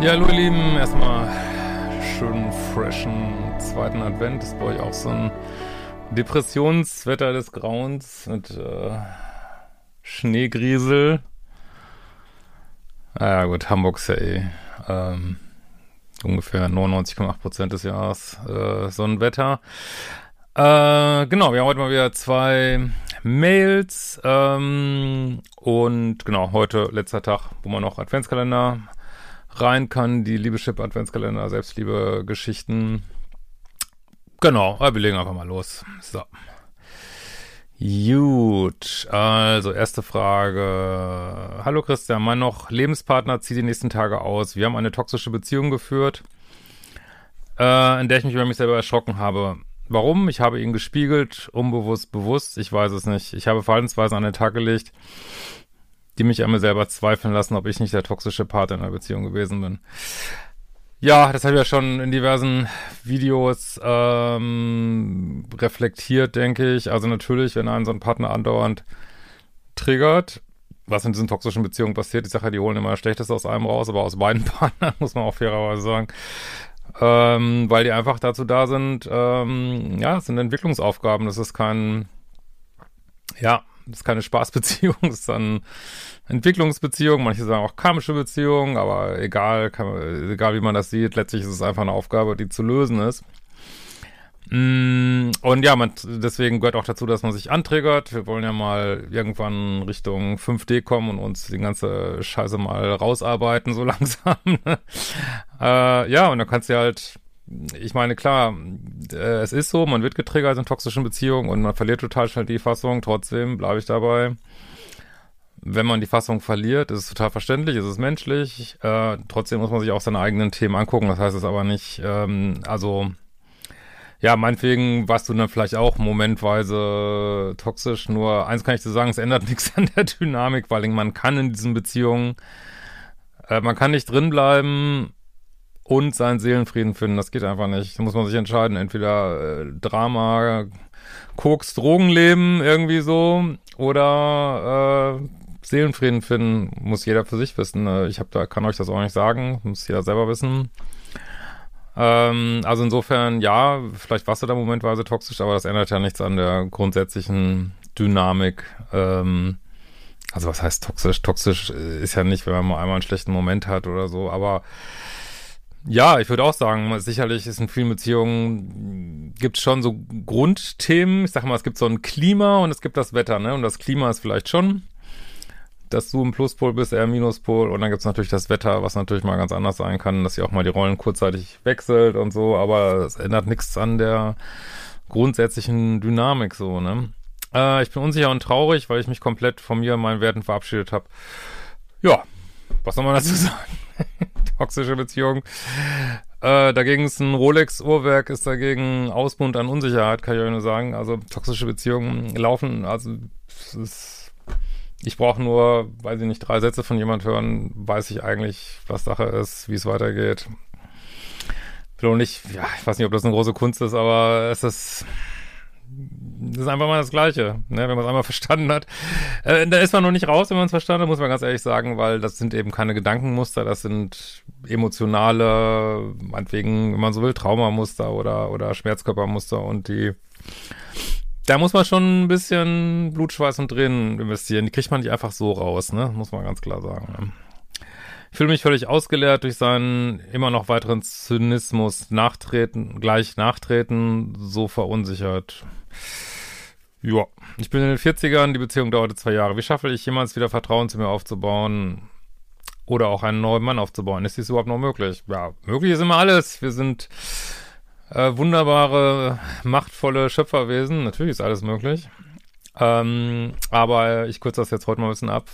Ja, hallo ihr Lieben, erstmal schönen freshen zweiten Advent. Ist bei euch auch so ein Depressionswetter des Grauens mit äh, Schneegriesel. Naja gut, Hamburg ist ja eh ähm, ungefähr 99,8% des Jahres äh, Sonnenwetter. Äh, genau, wir haben heute mal wieder zwei Mails ähm, und genau, heute letzter Tag, wo man noch Adventskalender rein kann, die Liebeschip Adventskalender, Selbstliebe Geschichten. Genau, wir legen einfach mal los. So. Gut, also erste Frage. Hallo Christian, mein noch Lebenspartner zieht die nächsten Tage aus. Wir haben eine toxische Beziehung geführt, äh, in der ich mich über mich selber erschrocken habe. Warum? Ich habe ihn gespiegelt, unbewusst, bewusst, ich weiß es nicht. Ich habe Verhaltensweisen an den Tag gelegt, die mich mir selber zweifeln lassen, ob ich nicht der toxische Part in einer Beziehung gewesen bin. Ja, das habe ich ja schon in diversen Videos ähm, reflektiert, denke ich. Also natürlich, wenn einen so ein Partner andauernd triggert, was in diesen toxischen Beziehungen passiert, sage ja, die holen immer das Schlechteste aus einem raus, aber aus beiden Partnern, muss man auch fairerweise sagen. Ähm, weil die einfach dazu da sind, ähm, ja, es sind Entwicklungsaufgaben, das ist kein, ja, das ist keine Spaßbeziehung, das ist dann Entwicklungsbeziehung, manche sagen auch karmische Beziehung, aber egal, kann, egal wie man das sieht, letztlich ist es einfach eine Aufgabe, die zu lösen ist. Mm, und ja, man, deswegen gehört auch dazu, dass man sich anträgert. Wir wollen ja mal irgendwann Richtung 5D kommen und uns die ganze Scheiße mal rausarbeiten, so langsam. Äh, ja, und dann kannst du halt ich meine, klar, äh, es ist so, man wird getriggert in toxischen Beziehungen und man verliert total schnell die Fassung. Trotzdem bleibe ich dabei. Wenn man die Fassung verliert, ist es total verständlich, ist es menschlich. Äh, trotzdem muss man sich auch seine eigenen Themen angucken. Das heißt es aber nicht, ähm, also ja, meinetwegen warst du dann vielleicht auch momentweise toxisch. Nur eins kann ich dir sagen, es ändert nichts an der Dynamik, weil man kann in diesen Beziehungen, äh, man kann nicht drinbleiben und seinen Seelenfrieden finden. Das geht einfach nicht. Da muss man sich entscheiden. Entweder äh, Drama, Koks, Drogenleben irgendwie so oder äh, Seelenfrieden finden. Muss jeder für sich wissen. Äh, ich hab da kann euch das auch nicht sagen. Muss jeder selber wissen. Ähm, also insofern, ja, vielleicht warst du da momentweise toxisch, aber das ändert ja nichts an der grundsätzlichen Dynamik. Ähm, also was heißt toxisch? Toxisch ist ja nicht, wenn man mal einmal einen schlechten Moment hat oder so, aber ja, ich würde auch sagen, sicherlich ist in vielen Beziehungen gibt es schon so Grundthemen. Ich sag mal, es gibt so ein Klima und es gibt das Wetter, ne? Und das Klima ist vielleicht schon, dass du im Pluspol bist, er im Minuspol. Und dann gibt es natürlich das Wetter, was natürlich mal ganz anders sein kann, dass ihr auch mal die Rollen kurzzeitig wechselt und so, aber es ändert nichts an der grundsätzlichen Dynamik so, ne? Äh, ich bin unsicher und traurig, weil ich mich komplett von mir und meinen Werten verabschiedet habe. Ja, was soll man dazu sagen? toxische Beziehung. Äh, dagegen ist ein Rolex-Uhrwerk, ist dagegen Ausbund an Unsicherheit, kann ich euch nur sagen. Also toxische Beziehungen laufen, also ist, ich brauche nur, weiß ich nicht, drei Sätze von jemand hören, weiß ich eigentlich, was Sache ist, wie es weitergeht. Will auch nicht, ja, ich weiß nicht, ob das eine große Kunst ist, aber es ist das ist einfach mal das Gleiche, ne, wenn man es einmal verstanden hat. Äh, da ist man noch nicht raus, wenn man es verstanden hat, muss man ganz ehrlich sagen, weil das sind eben keine Gedankenmuster, das sind emotionale, meinetwegen, wenn man so will, Traumamuster oder, oder Schmerzkörpermuster und die, da muss man schon ein bisschen Blutschweiß und Tränen investieren. Die kriegt man nicht einfach so raus, ne, muss man ganz klar sagen. Ne? Ich fühle mich völlig ausgeleert durch seinen immer noch weiteren Zynismus, Nachtreten, gleich Nachtreten, so verunsichert. Ja, ich bin in den 40ern, die Beziehung dauerte zwei Jahre. Wie schaffe ich jemals wieder Vertrauen zu mir aufzubauen oder auch einen neuen Mann aufzubauen? Ist dies überhaupt noch möglich? Ja, möglich ist immer alles. Wir sind äh, wunderbare, machtvolle Schöpferwesen. Natürlich ist alles möglich. Ähm, aber ich kürze das jetzt heute mal ein bisschen ab.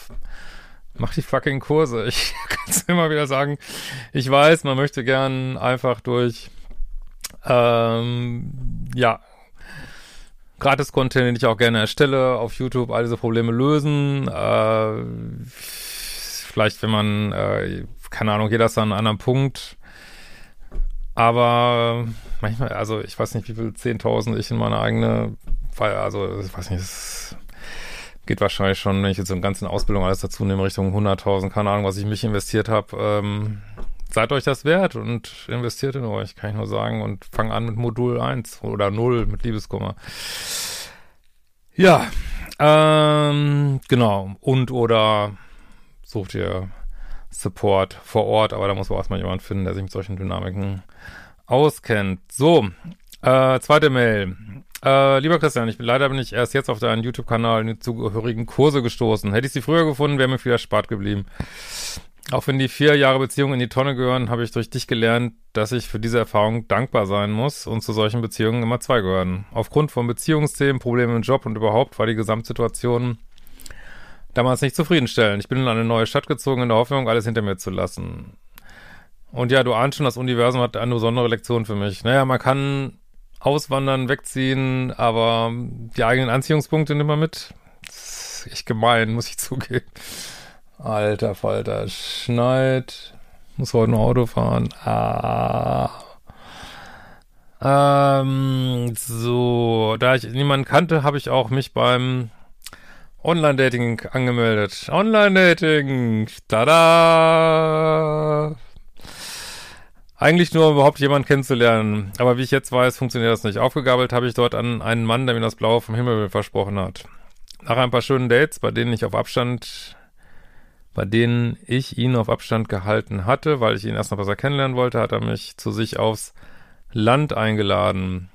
Mach die fucking Kurse. Ich kann es immer wieder sagen. Ich weiß, man möchte gern einfach durch ähm, ja, Gratis-Content, den ich auch gerne erstelle, auf YouTube all diese Probleme lösen. Äh, vielleicht, wenn man, äh, keine Ahnung, jeder ist an einem anderen Punkt. Aber manchmal, also ich weiß nicht, wie viel 10.000 ich in meine eigene, also ich weiß nicht, es geht wahrscheinlich schon, wenn ich jetzt im ganzen Ausbildung alles dazu nehme, Richtung 100.000, keine Ahnung, was ich mich investiert habe, ähm, seid euch das wert und investiert in euch, kann ich nur sagen. Und fang an mit Modul 1 oder 0 mit Liebeskummer. Ja, ähm, genau. Und oder sucht ihr Support vor Ort, aber da muss man erstmal jemand finden, der sich mit solchen Dynamiken auskennt. So, äh, zweite Mail. Äh, lieber Christian, ich, leider bin ich erst jetzt auf deinen YouTube-Kanal in die zugehörigen Kurse gestoßen. Hätte ich sie früher gefunden, wäre mir viel erspart geblieben. Auch wenn die vier Jahre Beziehung in die Tonne gehören, habe ich durch dich gelernt, dass ich für diese Erfahrung dankbar sein muss und zu solchen Beziehungen immer zwei gehören. Aufgrund von Beziehungsthemen, Problemen im Job und überhaupt war die Gesamtsituation damals nicht zufriedenstellend. Ich bin in eine neue Stadt gezogen in der Hoffnung, alles hinter mir zu lassen. Und ja, du ahnst schon, das Universum hat eine besondere Lektion für mich. Naja, man kann auswandern, wegziehen, aber die eigenen Anziehungspunkte nimmt man mit. Das ist echt gemein, muss ich zugeben. Alter Falter, schneit. Muss heute noch Auto fahren. Ah. Ähm, so, da ich niemanden kannte, habe ich auch mich beim Online-Dating angemeldet. Online-Dating. Tada! Eigentlich nur, um überhaupt jemanden kennenzulernen. Aber wie ich jetzt weiß, funktioniert das nicht. Aufgegabelt habe ich dort an einen Mann, der mir das Blaue vom Himmel versprochen hat. Nach ein paar schönen Dates, bei denen ich auf Abstand, bei denen ich ihn auf Abstand gehalten hatte, weil ich ihn erst noch besser kennenlernen wollte, hat er mich zu sich aufs Land eingeladen.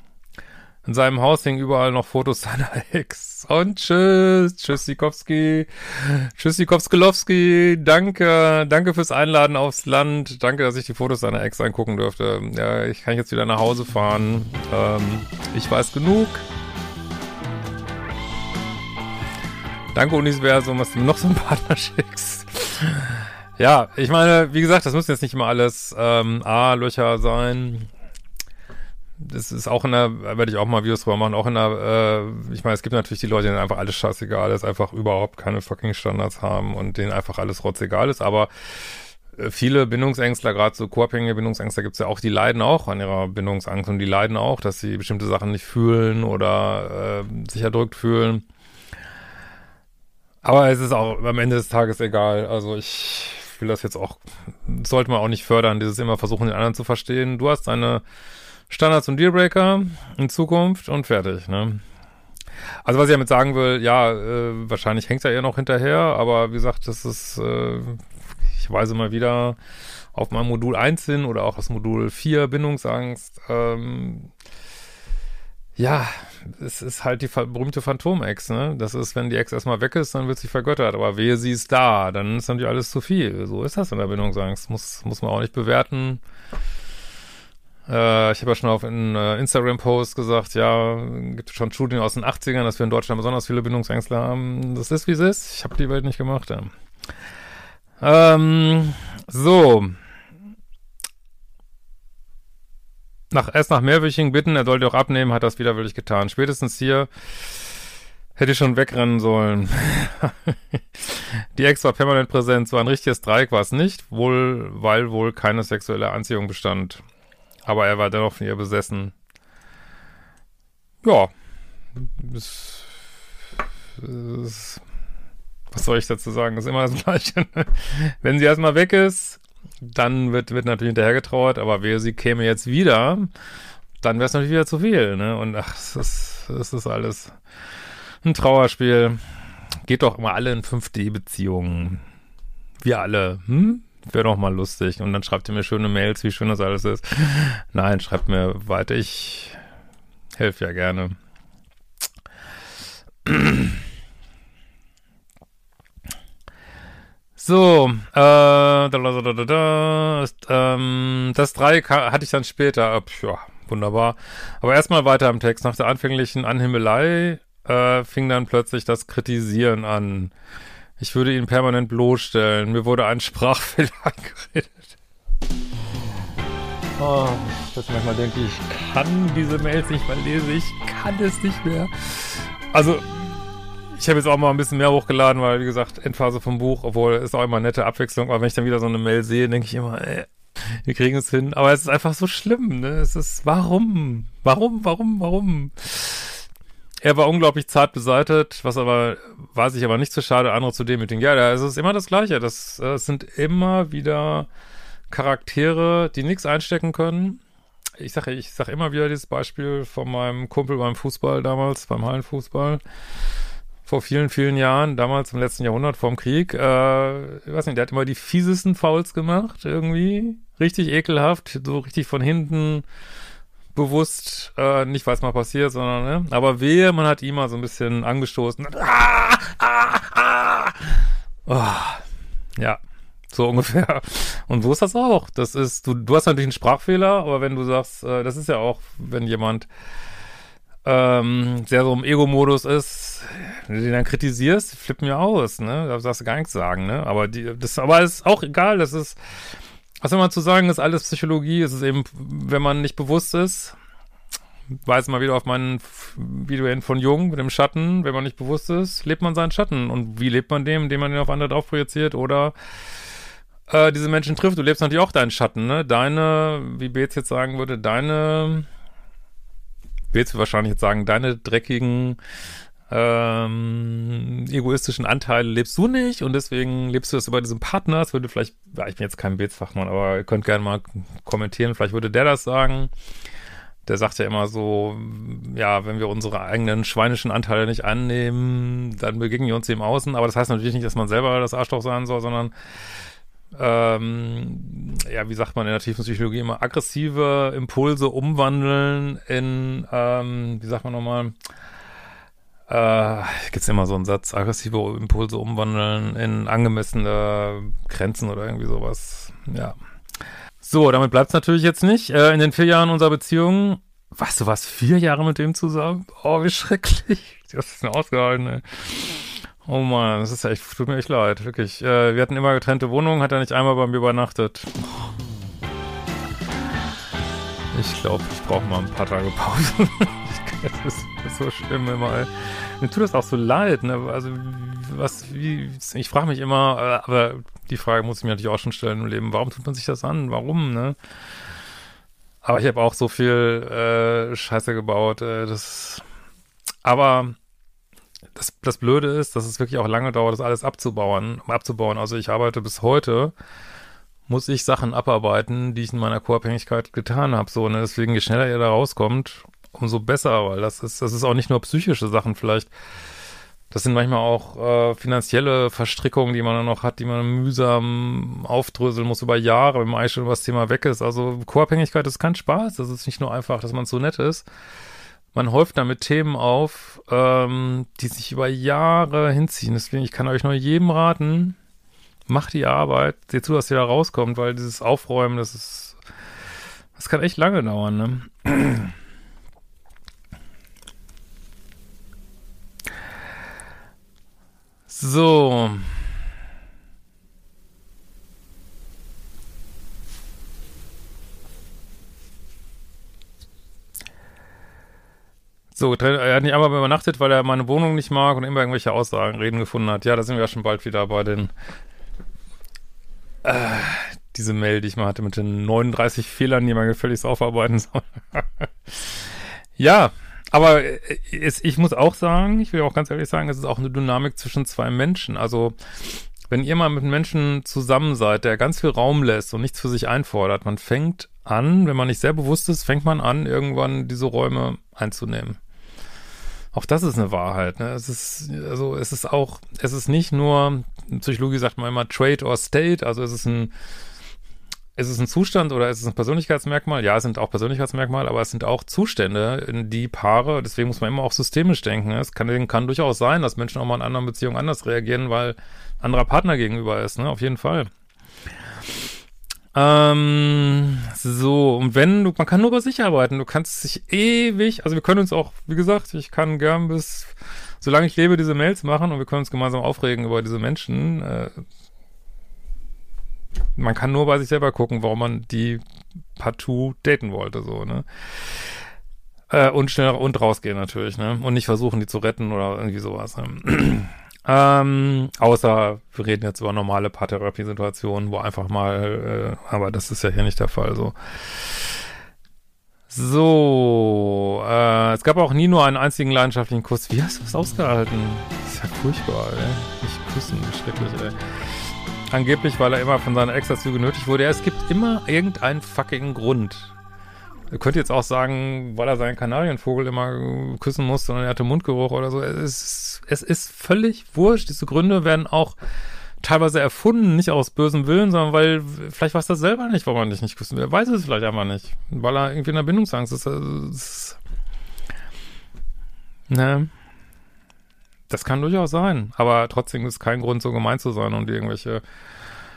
In seinem Haus hingen überall noch Fotos seiner Ex. Und tschüss, tschüss Sikowski, tschüss Sikowskelowski, danke, danke fürs Einladen aufs Land, danke, dass ich die Fotos seiner Ex angucken durfte. Ja, ich kann jetzt wieder nach Hause fahren. Ähm, ich weiß genug. Danke Universum, was du mir noch so einen Partner schickst. Ja, ich meine, wie gesagt, das müssen jetzt nicht immer alles ähm, A-Löcher sein das ist auch in der, werde ich auch mal Videos drüber machen, auch in der, äh, ich meine, es gibt natürlich die Leute, denen einfach alles scheißegal ist, einfach überhaupt keine fucking Standards haben und denen einfach alles rotzegal ist, aber äh, viele Bindungsängstler, gerade so co-abhängige Bindungsängstler gibt's ja auch, die leiden auch an ihrer Bindungsangst und die leiden auch, dass sie bestimmte Sachen nicht fühlen oder äh, sich erdrückt fühlen. Aber es ist auch am Ende des Tages egal. Also ich will das jetzt auch, sollte man auch nicht fördern, dieses immer versuchen, den anderen zu verstehen. Du hast deine Standards und Dealbreaker in Zukunft und fertig, ne? Also was ich damit sagen will, ja, äh, wahrscheinlich hängt er eher noch hinterher, aber wie gesagt, das ist, äh, ich weise mal wieder auf mein Modul 1 hin oder auch das Modul 4 Bindungsangst. Ähm, ja, es ist halt die berühmte Phantom-Ex, ne? Das ist, wenn die Ex erstmal weg ist, dann wird sie vergöttert. Aber wehe, sie ist da, dann ist natürlich alles zu viel. So ist das in der Bindungsangst. Muss, muss man auch nicht bewerten. Äh, ich habe ja schon auf in uh, Instagram-Post gesagt, ja, gibt schon Studien aus den 80ern, dass wir in Deutschland besonders viele Bindungsängstler haben. Das ist, wie es ist. Ich habe die Welt nicht gemacht. Ja. Ähm, so. Nach, erst nach mehrwöchigen Bitten, er sollte auch abnehmen, hat das widerwillig getan. Spätestens hier hätte ich schon wegrennen sollen. die Ex war permanent präsent, so ein richtiges Dreieck war es nicht, wohl, weil wohl keine sexuelle Anziehung bestand. Aber er war dennoch von ihr besessen. Ja. Das, das, was soll ich dazu sagen? Das ist immer das Gleiche. Wenn sie erstmal weg ist, dann wird, wird natürlich hinterher getrauert, aber wer sie käme jetzt wieder, dann wäre es natürlich wieder zu viel, ne? Und ach, es ist, es ist alles ein Trauerspiel. Geht doch immer alle in 5D-Beziehungen. Wir alle, hm? Wäre doch mal lustig. Und dann schreibt ihr mir schöne Mails, wie schön das alles ist. Nein, schreibt mir weiter. Ich helfe ja gerne. So, äh, da, da, da, da, ähm, das Dreieck hatte ich dann später. Ja, wunderbar. Aber erstmal weiter im Text. Nach der anfänglichen Anhimmelei äh, fing dann plötzlich das Kritisieren an. Ich würde ihn permanent bloßstellen. Mir wurde ein Sprachfehler eingeredet. Oh, dass manchmal denke, ich kann diese Mails nicht mehr lesen. Ich kann es nicht mehr. Also, ich habe jetzt auch mal ein bisschen mehr hochgeladen, weil, wie gesagt, Endphase vom Buch, obwohl es auch immer eine nette Abwechslung, aber wenn ich dann wieder so eine Mail sehe, denke ich immer, ey, wir kriegen es hin. Aber es ist einfach so schlimm, ne? Es ist, warum? Warum, warum, warum? Er war unglaublich zart beseitet, was aber, war sich aber nicht zu schade, andere zu demütigen. Ja, es ist immer das Gleiche. Das, das sind immer wieder Charaktere, die nichts einstecken können. Ich sage ich sag immer wieder dieses Beispiel von meinem Kumpel beim Fußball damals, beim Hallenfußball vor vielen, vielen Jahren, damals im letzten Jahrhundert vorm Krieg, äh, ich weiß nicht, der hat immer die fiesesten Fouls gemacht, irgendwie. Richtig ekelhaft, so richtig von hinten bewusst, äh, nicht weil es mal passiert, sondern, ne? Aber wehe, man hat ihn mal so ein bisschen angestoßen. Ah, ah, ah. Oh, ja, so ungefähr. Und so ist das auch. Das ist, du, du hast natürlich einen Sprachfehler, aber wenn du sagst, äh, das ist ja auch, wenn jemand ähm, sehr so im Ego-Modus ist, wenn du den dann kritisierst, flippen mir aus, ne? Da darfst du gar nichts sagen, ne? Aber die, das, aber ist auch egal, das ist, was immer zu sagen, ist alles Psychologie, es ist eben, wenn man nicht bewusst ist, weise mal wieder auf meinen Video hin von Jung mit dem Schatten, wenn man nicht bewusst ist, lebt man seinen Schatten. Und wie lebt man dem, indem man den auf andere drauf projiziert oder äh, diese Menschen trifft? Du lebst natürlich auch deinen Schatten, ne? Deine, wie Beetz jetzt sagen würde, deine willst du wahrscheinlich jetzt sagen, deine dreckigen ähm, egoistischen Anteile lebst du nicht und deswegen lebst du das über diesen Partner. Das würde vielleicht, ja, ich bin jetzt kein Bildfachmann, aber ihr könnt gerne mal kommentieren, vielleicht würde der das sagen. Der sagt ja immer so, ja, wenn wir unsere eigenen schweinischen Anteile nicht annehmen, dann begegnen wir uns dem Außen. Aber das heißt natürlich nicht, dass man selber das Arschloch sein soll, sondern ähm, ja, wie sagt man in der tiefen Psychologie immer, aggressive Impulse umwandeln in, ähm, wie sagt man nochmal, äh, gibt's immer so einen Satz, aggressive Impulse umwandeln in angemessene Grenzen oder irgendwie sowas, ja. So, damit bleibt's natürlich jetzt nicht. Äh, in den vier Jahren unserer Beziehung, weißt du was, vier Jahre mit dem zusammen? Oh, wie schrecklich. Das ist mir ausgehalten, ey. Oh man, das ist echt, tut mir echt leid, wirklich. Äh, wir hatten immer getrennte Wohnungen, hat er nicht einmal bei mir übernachtet. Ich glaube, ich brauche mal ein paar Tage Pause. das, ist, das ist so schlimm immer. Ey. Mir tut das auch so leid, ne? Also, was, wie, ich frage mich immer, äh, aber die Frage muss ich mir natürlich auch schon stellen im Leben, warum tut man sich das an? Warum, ne? Aber ich habe auch so viel äh, Scheiße gebaut, äh, das. Aber das, das Blöde ist, dass es wirklich auch lange dauert, das alles abzubauen, abzubauen. Also ich arbeite bis heute, muss ich Sachen abarbeiten, die ich in meiner Co-Abhängigkeit getan habe. So, ne? Deswegen, je schneller ihr da rauskommt, umso besser, weil das ist, das ist auch nicht nur psychische Sachen vielleicht. Das sind manchmal auch äh, finanzielle Verstrickungen, die man dann noch hat, die man mühsam aufdröseln muss über Jahre, wenn man eigentlich schon über das Thema weg ist. Also Co-Abhängigkeit ist kein Spaß. Das ist nicht nur einfach, dass man so nett ist man häuft damit Themen auf, ähm, die sich über Jahre hinziehen. Deswegen, ich kann euch nur jedem raten, macht die Arbeit, seht zu, dass ihr da rauskommt, weil dieses Aufräumen, das ist, das kann echt lange dauern, ne? So. So, er hat nicht einmal übernachtet, weil er meine Wohnung nicht mag und immer irgendwelche Aussagen, Reden gefunden hat. Ja, da sind wir ja schon bald wieder bei den, äh, diese Mail, die ich mal hatte mit den 39 Fehlern, die man gefälligst aufarbeiten soll. ja, aber äh, es, ich muss auch sagen, ich will auch ganz ehrlich sagen, es ist auch eine Dynamik zwischen zwei Menschen. Also, wenn ihr mal mit einem Menschen zusammen seid, der ganz viel Raum lässt und nichts für sich einfordert, man fängt an, wenn man nicht sehr bewusst ist, fängt man an, irgendwann diese Räume einzunehmen. Auch das ist eine Wahrheit. Ne? Es ist, also es ist auch, es ist nicht nur, Psychologie sagt man immer Trade or State, also es ist ein, es ist ein Zustand oder es ist ein Persönlichkeitsmerkmal. Ja, es sind auch Persönlichkeitsmerkmale, aber es sind auch Zustände, in die Paare, deswegen muss man immer auch systemisch denken. Es kann, kann durchaus sein, dass Menschen auch mal in anderen Beziehungen anders reagieren, weil anderer Partner gegenüber ist, ne? Auf jeden Fall. Ähm, so, und wenn du, man kann nur bei sich arbeiten, du kannst dich ewig, also wir können uns auch, wie gesagt, ich kann gern bis, solange ich lebe, diese Mails machen und wir können uns gemeinsam aufregen über diese Menschen. Äh, man kann nur bei sich selber gucken, warum man die partout daten wollte, so, ne? Äh, und schnell und rausgehen natürlich, ne? Und nicht versuchen, die zu retten oder irgendwie sowas. Ne? Ähm, außer wir reden jetzt über normale Paartherapie-Situationen, wo einfach mal, äh, aber das ist ja hier nicht der Fall so. So, äh, es gab auch nie nur einen einzigen leidenschaftlichen Kuss. Wie hast du das ausgehalten? Das ist ja furchtbar, ey. Nicht küssen, schrecklich, ey. Angeblich, weil er immer von seiner Ex dazu genötigt wurde. Ja, es gibt immer irgendeinen fucking Grund. Ihr könnt jetzt auch sagen, weil er seinen Kanarienvogel immer küssen musste und er hatte Mundgeruch oder so. Es ist, es ist völlig wurscht. Diese Gründe werden auch teilweise erfunden, nicht aus bösem Willen, sondern weil vielleicht weiß er selber nicht, warum er dich nicht küssen will. Er weiß es vielleicht einfach nicht, weil er irgendwie in der Bindungsangst ist. ist ne. Das kann durchaus sein, aber trotzdem ist kein Grund, so gemein zu sein und irgendwelche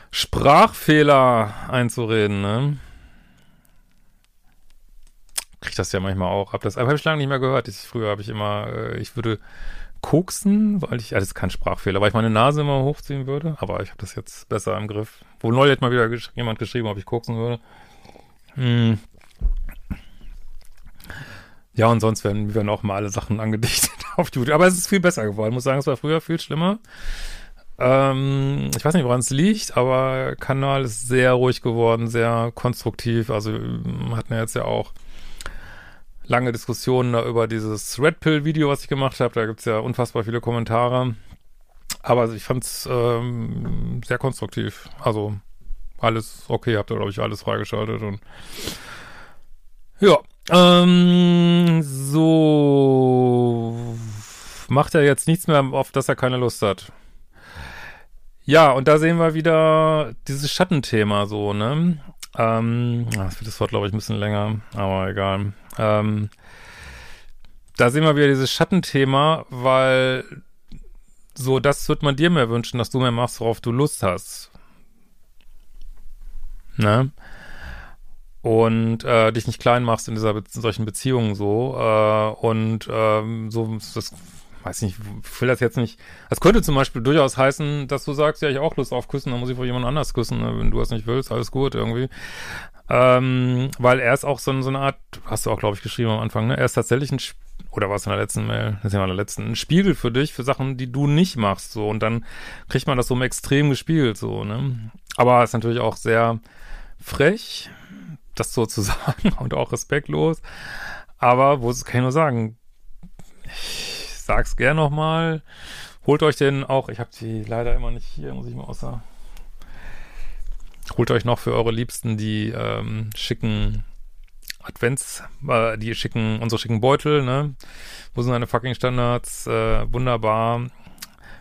Sprachfehler einzureden, ne? Krieg das ja manchmal auch. Hab das, habe ich lange nicht mehr gehört. Ich, früher habe ich immer, äh, ich würde koksen, weil ich, das ist kein Sprachfehler, weil ich meine Nase immer hochziehen würde, aber ich habe das jetzt besser im Griff. Wo neulich mal wieder gesch jemand geschrieben, ob ich koksen würde. Hm. Ja, und sonst werden, werden auch mal alle Sachen angedichtet auf YouTube. Aber es ist viel besser geworden. Ich muss sagen, es war früher viel schlimmer. Ähm, ich weiß nicht, woran es liegt, aber Kanal ist sehr ruhig geworden, sehr konstruktiv. Also hatten wir jetzt ja auch lange Diskussionen da über dieses Red Pill-Video, was ich gemacht habe. Da gibt's ja unfassbar viele Kommentare. Aber ich fand's ähm, sehr konstruktiv. Also alles okay, habt ihr, glaube ich, alles freigeschaltet und ja, ähm, so macht er jetzt nichts mehr, auf das er keine Lust hat. Ja, und da sehen wir wieder dieses Schattenthema so, ne? Ähm, das wird das Wort, glaube ich, ein bisschen länger, aber egal. Ähm, da sehen wir wieder dieses Schattenthema, weil so, das wird man dir mehr wünschen, dass du mehr machst, worauf du Lust hast. Ne? und äh, dich nicht klein machst in dieser in solchen Beziehungen so äh, und ähm, so das weiß nicht, ich will das jetzt nicht. Das könnte zum Beispiel durchaus heißen, dass du sagst, ja, ich auch Lust auf Küssen, dann muss ich wohl jemand anders küssen, ne? wenn du das nicht willst, alles gut irgendwie. Ähm, weil er ist auch so, so eine Art, hast du auch, glaube ich, geschrieben am Anfang, ne? Er ist tatsächlich ein, oder was in der letzten Mail, das ist ja in der letzten, ein Spiegel für dich, für Sachen, die du nicht machst, so. Und dann kriegt man das so im Extrem gespielt, so, ne? Aber ist natürlich auch sehr frech, das so zu sagen und auch respektlos. Aber wo kann ich nur sagen, ich sag's gern nochmal. Holt euch den auch, ich habe die leider immer nicht hier, muss ich mal außer. Holt euch noch für eure Liebsten die ähm, schicken Advents, äh, die schicken, unsere schicken Beutel, ne? Wo sind deine fucking Standards? Äh, wunderbar.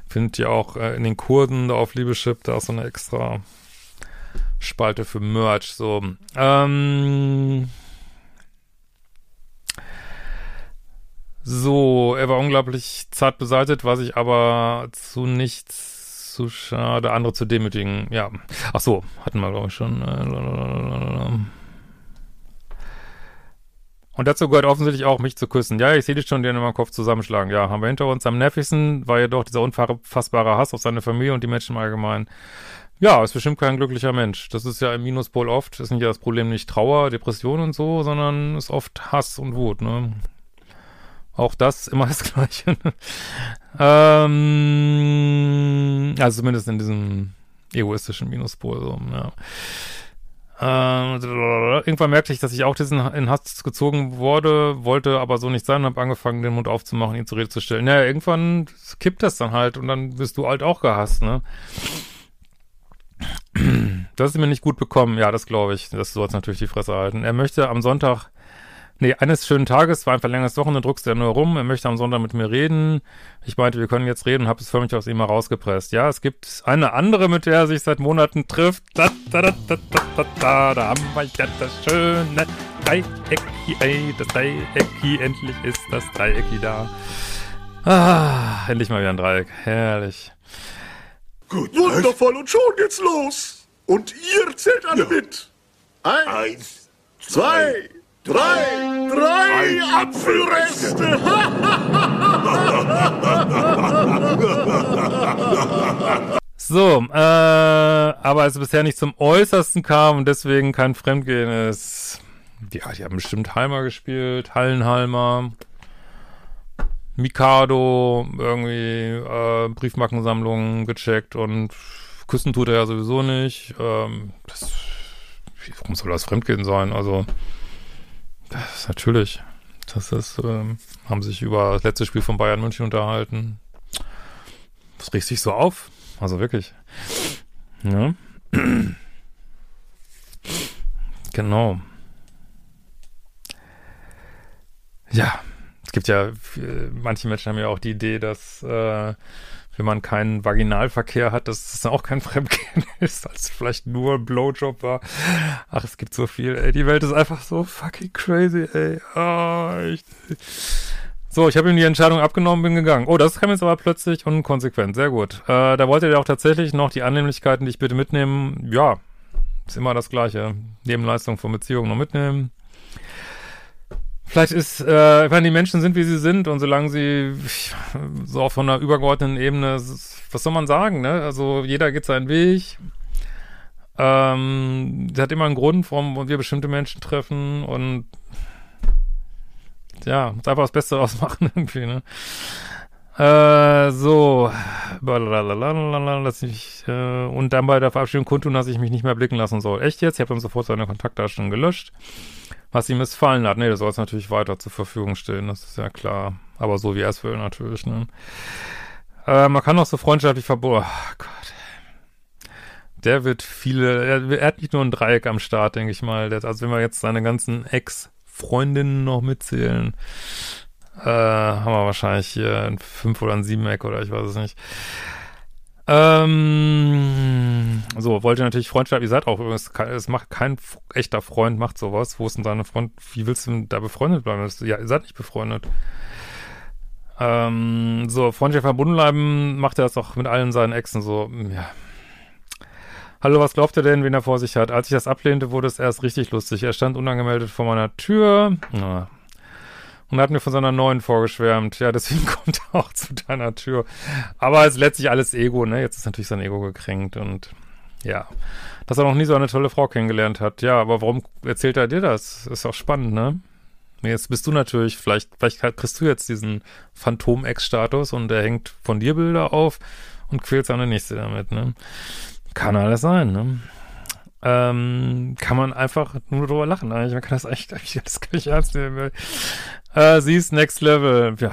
Findet ihr auch äh, in den Kurden da auf Liebeschip, da ist so eine extra Spalte für Merch. So, ähm, so, er war unglaublich zart beseitigt, was ich aber zu nichts zu schade, andere zu demütigen. Ja, ach so, hatten wir glaube ich schon. Und dazu gehört offensichtlich auch, mich zu küssen. Ja, ich sehe dich schon dir in meinem Kopf zusammenschlagen. Ja, haben wir hinter uns. Am nervigsten war jedoch dieser unfassbare Hass auf seine Familie und die Menschen im Allgemeinen. Ja, ist bestimmt kein glücklicher Mensch. Das ist ja im Minuspol oft, ist nicht ja das Problem nicht Trauer, Depression und so, sondern ist oft Hass und Wut, ne? Auch das immer das Gleiche. ähm, also zumindest in diesem egoistischen Minuspol, so, ja. Ähm, irgendwann merkte ich, dass ich auch diesen in Hass gezogen wurde, wollte aber so nicht sein und habe angefangen, den Mund aufzumachen, ihn zur Rede zu stellen. Naja, irgendwann kippt das dann halt und dann bist du halt auch gehasst, ne? Das ist mir nicht gut bekommen. Ja, das glaube ich. Das soll natürlich die Fresse halten. Er möchte am Sonntag, nee, eines schönen Tages, war ein verlängertes Wochenende, druckst er nur rum. Er möchte am Sonntag mit mir reden. Ich meinte, wir können jetzt reden und habe es förmlich aus ihm herausgepresst. Ja, es gibt eine andere, mit der er sich seit Monaten trifft. Da, da, da, da, da, da, da, da haben wir ja das schöne Dreiecki, ey, das Dreiecki, endlich ist das Dreiecki da. Ah, endlich mal wieder ein Dreieck. Herrlich. Gut. Wundervoll und schon geht's los. Und ihr zählt alle ja. mit. Eins, Eins zwei, drei, drei, drei Apfelreste. so, äh, aber es bisher nicht zum Äußersten kam und deswegen kein Fremdgehen ist. Ja, die haben bestimmt Halmer gespielt, Hallenhalmer. Mikado, irgendwie äh, Briefmarkensammlungen gecheckt und küssen tut er ja sowieso nicht. Ähm, das, warum soll das Fremdgehen sein? Also, das ist natürlich. Das ist, ähm, haben sich über das letzte Spiel von Bayern München unterhalten. Das riecht sich so auf. Also wirklich. Ja. genau. Ja, es gibt ja, manche Menschen haben ja auch die Idee, dass äh, wenn man keinen Vaginalverkehr hat, dass es auch kein Fremdgehen ist, als vielleicht nur Blowjob war. Ach, es gibt so viel, ey. Die Welt ist einfach so fucking crazy, ey. Oh, echt. So, ich habe ihm die Entscheidung abgenommen, bin gegangen. Oh, das kam jetzt aber plötzlich und konsequent. Sehr gut. Äh, da wollte er auch tatsächlich noch die Annehmlichkeiten, die ich bitte mitnehmen. Ja, ist immer das Gleiche. Nebenleistung von Beziehungen noch mitnehmen. Vielleicht ist, äh, wenn die Menschen sind, wie sie sind und solange sie so auf einer übergeordneten Ebene, was soll man sagen, ne? Also jeder geht seinen Weg. Ähm, der hat immer einen Grund, warum wir bestimmte Menschen treffen und ja, muss einfach das Beste ausmachen irgendwie, ne? Äh, so. Lass ich, äh, und dann bei der Verabschiedung kundtun, dass ich mich nicht mehr blicken lassen soll. Echt jetzt? Ich habe dann sofort seine Kontaktdarstellung gelöscht was ihm missfallen hat. Nee, der soll es natürlich weiter zur Verfügung stehen, das ist ja klar. Aber so wie er es will natürlich, ne? Äh, man kann auch so freundschaftlich verboten. Oh Gott. Der wird viele, er, er, hat nicht nur ein Dreieck am Start, denke ich mal. Der, also wenn wir jetzt seine ganzen Ex-Freundinnen noch mitzählen, äh, haben wir wahrscheinlich hier ein Fünf- oder ein Siebeneck oder ich weiß es nicht. Ähm, so, wollte natürlich Freundschaft, ihr seid auch übrigens, es macht kein echter Freund, macht sowas. Wo ist denn deine Freund? Wie willst du denn da befreundet bleiben? Ja, ihr seid nicht befreundet. Ähm, so, Freundschaft verbunden bleiben, macht er das auch mit allen seinen Exen so, ja. Hallo, was glaubt ihr denn, wen er vor sich hat? Als ich das ablehnte, wurde es erst richtig lustig. Er stand unangemeldet vor meiner Tür. Na, und hat mir von seiner neuen vorgeschwärmt. Ja, deswegen kommt er auch zu deiner Tür. Aber es ist letztlich alles Ego, ne? Jetzt ist natürlich sein Ego gekränkt und ja, dass er noch nie so eine tolle Frau kennengelernt hat. Ja, aber warum erzählt er dir das? Ist auch spannend, ne? Jetzt bist du natürlich, vielleicht, vielleicht kriegst du jetzt diesen Phantom-Ex-Status und er hängt von dir Bilder auf und quält seine Nächste damit, ne? Kann alles sein, ne? ähm, kann man einfach nur drüber lachen. Eigentlich. Man kann das eigentlich, das kann ich ernst nehmen. Äh, sie ist Next Level. Ja.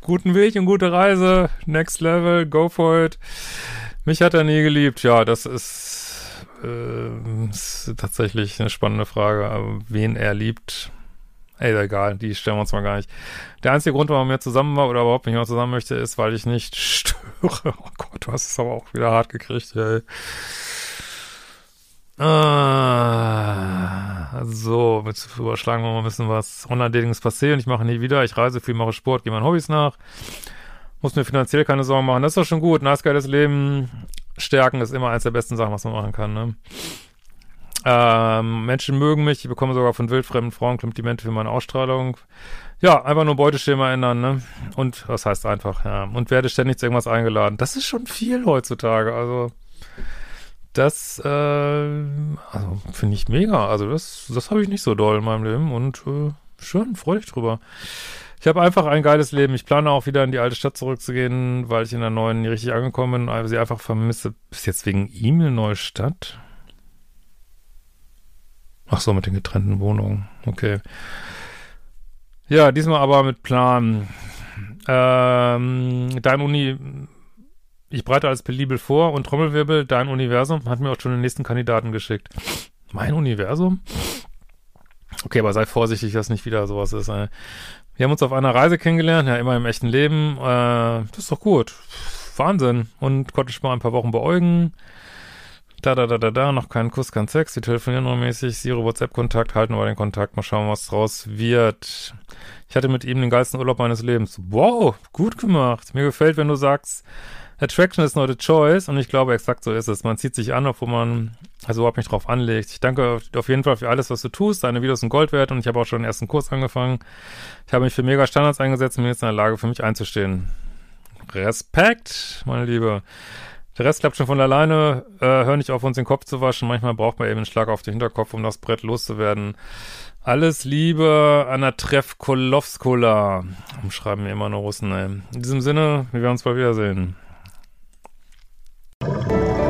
Guten Weg und gute Reise. Next Level. Go for it. Mich hat er nie geliebt. Ja, das ist, äh, ist tatsächlich eine spannende Frage. Aber wen er liebt, ey, egal, die stellen wir uns mal gar nicht. Der einzige Grund, warum er zusammen war oder überhaupt nicht mehr zusammen möchte, ist, weil ich nicht störe. Oh Gott, du hast es aber auch wieder hart gekriegt, ey. Ah, so, jetzt überschlagen wir mal ein bisschen was. Online-Dating ist passé und ich mache nie wieder. Ich reise viel, mache Sport, gehe meinen Hobbys nach. Muss mir finanziell keine Sorgen machen. Das ist doch schon gut. Nice, geiles Leben. Stärken ist immer eins der besten Sachen, was man machen kann, ne? Ähm, Menschen mögen mich. Ich bekomme sogar von wildfremden Frauen Komplimente für meine Ausstrahlung. Ja, einfach nur Beuteschema ändern, ne? Und, was heißt einfach, ja. Und werde ständig zu irgendwas eingeladen. Das ist schon viel heutzutage, also das äh, also finde ich mega. Also das, das habe ich nicht so doll in meinem Leben und äh, schön, freue dich drüber. Ich habe einfach ein geiles Leben. Ich plane auch wieder in die alte Stadt zurückzugehen, weil ich in der neuen nie richtig angekommen bin, weil sie einfach vermisse. Bis jetzt wegen eine neue Stadt? Ach so, mit den getrennten Wohnungen. Okay. Ja, diesmal aber mit Plan. Ähm, dein Uni ich breite alles penibel vor und Trommelwirbel, dein Universum hat mir auch schon den nächsten Kandidaten geschickt. Mein Universum? Okay, aber sei vorsichtig, dass nicht wieder sowas ist. Ey. Wir haben uns auf einer Reise kennengelernt, ja, immer im echten Leben. Äh, das ist doch gut. Wahnsinn. Und konnte ich mal ein paar Wochen beäugen. Da, da, da, da, da, noch keinen Kuss, kein Sex. Die telefonieren nur mäßig. Zero WhatsApp-Kontakt, halten wir den Kontakt. Mal schauen, was draus wird. Ich hatte mit ihm den geilsten Urlaub meines Lebens. Wow, gut gemacht. Mir gefällt, wenn du sagst, Attraction is not a choice und ich glaube, exakt so ist es. Man zieht sich an, obwohl man also überhaupt nicht drauf anlegt. Ich danke auf jeden Fall für alles, was du tust. Deine Videos sind Gold wert und ich habe auch schon den ersten Kurs angefangen. Ich habe mich für mega Standards eingesetzt und bin jetzt in der Lage, für mich einzustehen. Respekt, meine Liebe. Der Rest klappt schon von alleine. Äh, hör nicht auf, uns den Kopf zu waschen. Manchmal braucht man eben einen Schlag auf den Hinterkopf, um das Brett loszuwerden. Alles Liebe, Anna Treff Kolowskola. Umschreiben mir immer nur Russen, ey. In diesem Sinne, wir werden uns bald wiedersehen. Música